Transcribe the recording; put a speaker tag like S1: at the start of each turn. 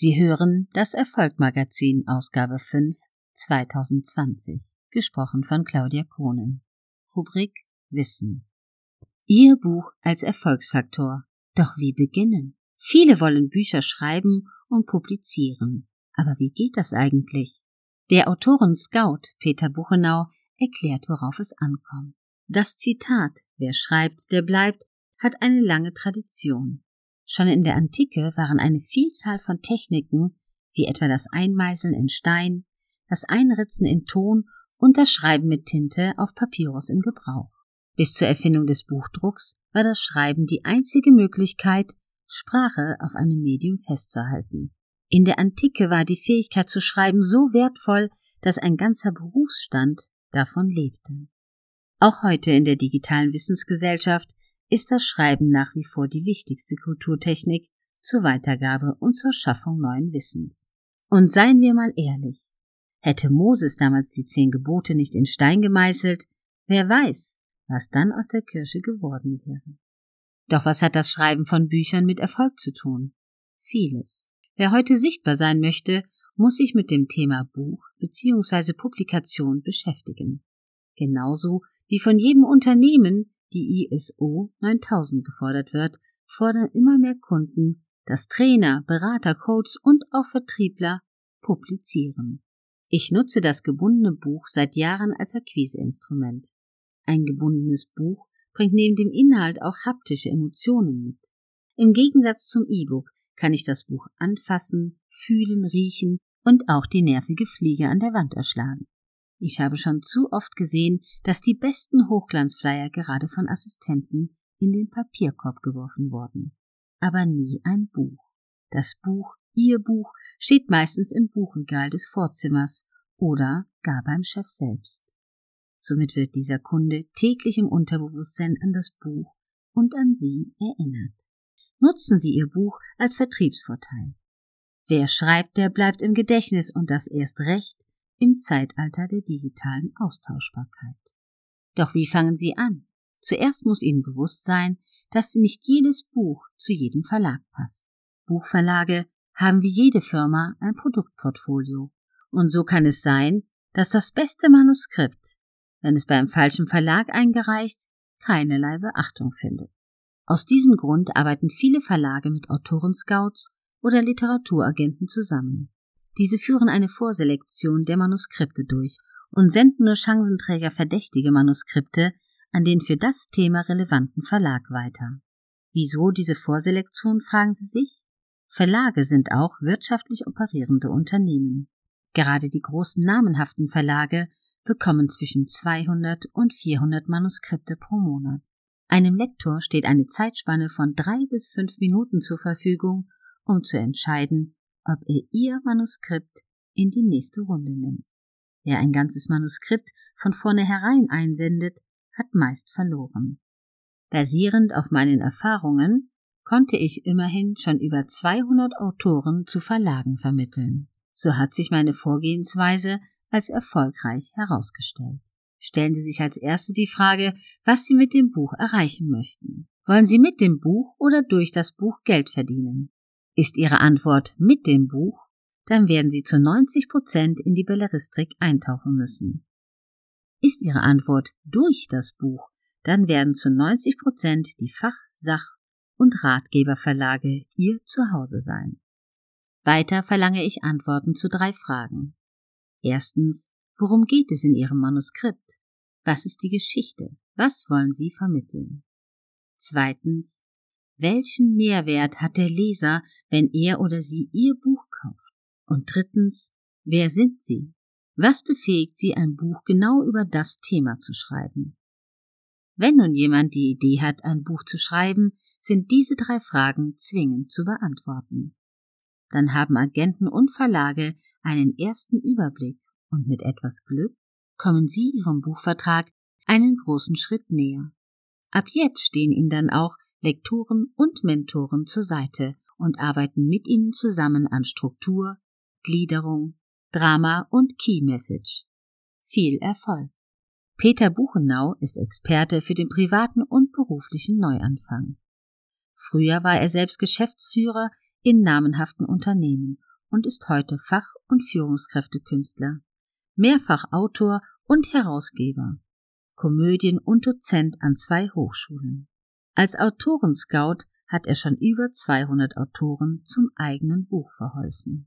S1: Sie hören das Erfolgmagazin Ausgabe 5 2020, gesprochen von Claudia Kohnen. Rubrik Wissen. Ihr Buch als Erfolgsfaktor. Doch wie beginnen? Viele wollen Bücher schreiben und publizieren. Aber wie geht das eigentlich? Der Autoren-Scout Peter Buchenau erklärt, worauf es ankommt. Das Zitat, wer schreibt, der bleibt, hat eine lange Tradition. Schon in der Antike waren eine Vielzahl von Techniken, wie etwa das Einmeißeln in Stein, das Einritzen in Ton und das Schreiben mit Tinte auf Papyrus im Gebrauch. Bis zur Erfindung des Buchdrucks war das Schreiben die einzige Möglichkeit, Sprache auf einem Medium festzuhalten. In der Antike war die Fähigkeit zu schreiben so wertvoll, dass ein ganzer Berufsstand davon lebte. Auch heute in der digitalen Wissensgesellschaft ist das Schreiben nach wie vor die wichtigste Kulturtechnik zur Weitergabe und zur Schaffung neuen Wissens. Und seien wir mal ehrlich, hätte Moses damals die zehn Gebote nicht in Stein gemeißelt, wer weiß, was dann aus der Kirche geworden wäre. Doch was hat das Schreiben von Büchern mit Erfolg zu tun? Vieles. Wer heute sichtbar sein möchte, muss sich mit dem Thema Buch bzw. Publikation beschäftigen. Genauso wie von jedem Unternehmen die ISO 9000 gefordert wird, fordern immer mehr Kunden, dass Trainer, Berater, Coaches und auch Vertriebler publizieren. Ich nutze das gebundene Buch seit Jahren als Akquiseinstrument. Ein gebundenes Buch bringt neben dem Inhalt auch haptische Emotionen mit. Im Gegensatz zum E-Book kann ich das Buch anfassen, fühlen, riechen und auch die nervige Fliege an der Wand erschlagen. Ich habe schon zu oft gesehen, dass die besten Hochglanzflyer gerade von Assistenten in den Papierkorb geworfen wurden. Aber nie ein Buch. Das Buch, Ihr Buch, steht meistens im Buchregal des Vorzimmers oder gar beim Chef selbst. Somit wird dieser Kunde täglich im Unterbewusstsein an das Buch und an Sie erinnert. Nutzen Sie Ihr Buch als Vertriebsvorteil. Wer schreibt, der bleibt im Gedächtnis und das erst recht, im Zeitalter der digitalen Austauschbarkeit. Doch wie fangen Sie an? Zuerst muss Ihnen bewusst sein, dass nicht jedes Buch zu jedem Verlag passt. Buchverlage haben wie jede Firma ein Produktportfolio. Und so kann es sein, dass das beste Manuskript, wenn es beim falschen Verlag eingereicht, keinerlei Beachtung findet. Aus diesem Grund arbeiten viele Verlage mit Autorenscouts oder Literaturagenten zusammen. Diese führen eine Vorselektion der Manuskripte durch und senden nur Chancenträger verdächtige Manuskripte an den für das Thema relevanten Verlag weiter. Wieso diese Vorselektion, fragen Sie sich? Verlage sind auch wirtschaftlich operierende Unternehmen. Gerade die großen namenhaften Verlage bekommen zwischen 200 und 400 Manuskripte pro Monat. Einem Lektor steht eine Zeitspanne von drei bis fünf Minuten zur Verfügung, um zu entscheiden, ob er ihr Manuskript in die nächste Runde nimmt. Wer ein ganzes Manuskript von vornherein einsendet, hat meist verloren. Basierend auf meinen Erfahrungen konnte ich immerhin schon über 200 Autoren zu Verlagen vermitteln. So hat sich meine Vorgehensweise als erfolgreich herausgestellt. Stellen Sie sich als Erste die Frage, was Sie mit dem Buch erreichen möchten. Wollen Sie mit dem Buch oder durch das Buch Geld verdienen? Ist Ihre Antwort mit dem Buch, dann werden Sie zu 90 Prozent in die Belleristik eintauchen müssen. Ist Ihre Antwort durch das Buch, dann werden zu 90 Prozent die Fach-, Sach- und Ratgeberverlage Ihr Zuhause sein. Weiter verlange ich Antworten zu drei Fragen. Erstens, worum geht es in Ihrem Manuskript? Was ist die Geschichte? Was wollen Sie vermitteln? Zweitens, welchen Mehrwert hat der Leser, wenn er oder sie Ihr Buch kauft? Und drittens, wer sind Sie? Was befähigt Sie, ein Buch genau über das Thema zu schreiben? Wenn nun jemand die Idee hat, ein Buch zu schreiben, sind diese drei Fragen zwingend zu beantworten. Dann haben Agenten und Verlage einen ersten Überblick und mit etwas Glück kommen Sie Ihrem Buchvertrag einen großen Schritt näher. Ab jetzt stehen Ihnen dann auch Lektoren und Mentoren zur Seite und arbeiten mit ihnen zusammen an Struktur, Gliederung, Drama und Key Message. Viel Erfolg! Peter Buchenau ist Experte für den privaten und beruflichen Neuanfang. Früher war er selbst Geschäftsführer in namenhaften Unternehmen und ist heute Fach- und Führungskräftekünstler, mehrfach Autor und Herausgeber, Komödien und Dozent an zwei Hochschulen. Als Autorenscout hat er schon über 200 Autoren zum eigenen Buch verholfen.